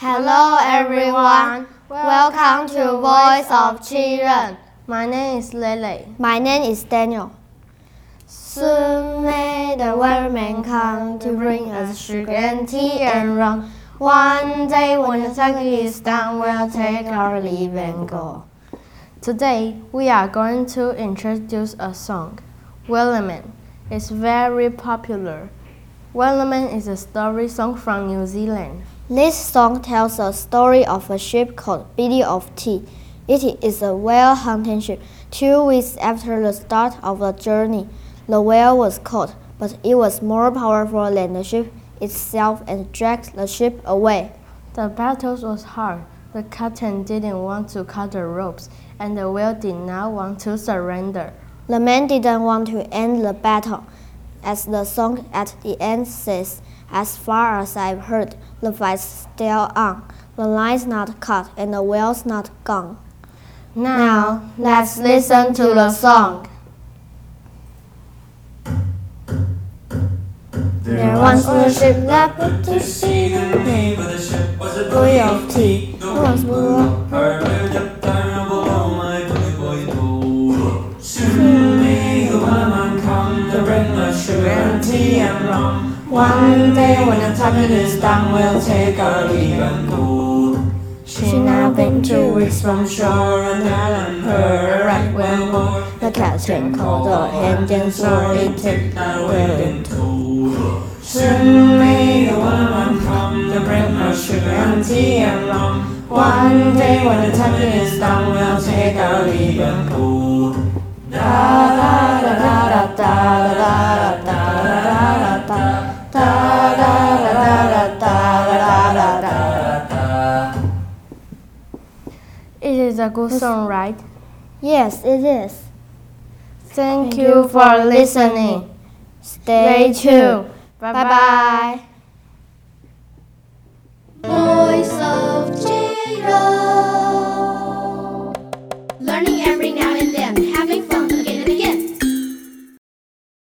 Hello everyone. Welcome to Voice of Children. My name is Lele. My name is Daniel. Soon may the Wellerman come to bring us sugar and tea and rum. One day when the sun is done, we'll take our leave and go. Today we are going to introduce a song, Wellerman. It's very popular. Wellerman is a story song from New Zealand. This song tells the story of a ship called Billy of Tea. It is a whale hunting ship. Two weeks after the start of the journey, the whale was caught, but it was more powerful than the ship itself and dragged the ship away. The battle was hard. The captain didn't want to cut the ropes, and the whale did not want to surrender. The man didn't want to end the battle. As the song at the end says, as far as I've heard, the fight's still on. The line's not cut and the whale's not gone. Now, let's listen to the song. There once was a ship that put to sea. The name of the ship was a Boy of tea. Was more Her lived up down below my bully boy told. Soon may the woman come to bring us sugar and tea and rum. One day when the time is done, we'll take our leave and go. She now been two weeks from shore and Alan her right well more. the captain called the hand and sorry take whale in tow. Soon may the woman come to bring her sugar and tea and rum. One day when the time is done, we'll take our leave and go. is a good song, right? Yes, it is. Thank you for listening. Stay tuned. Bye bye. Voice of Jiro. Learning every now.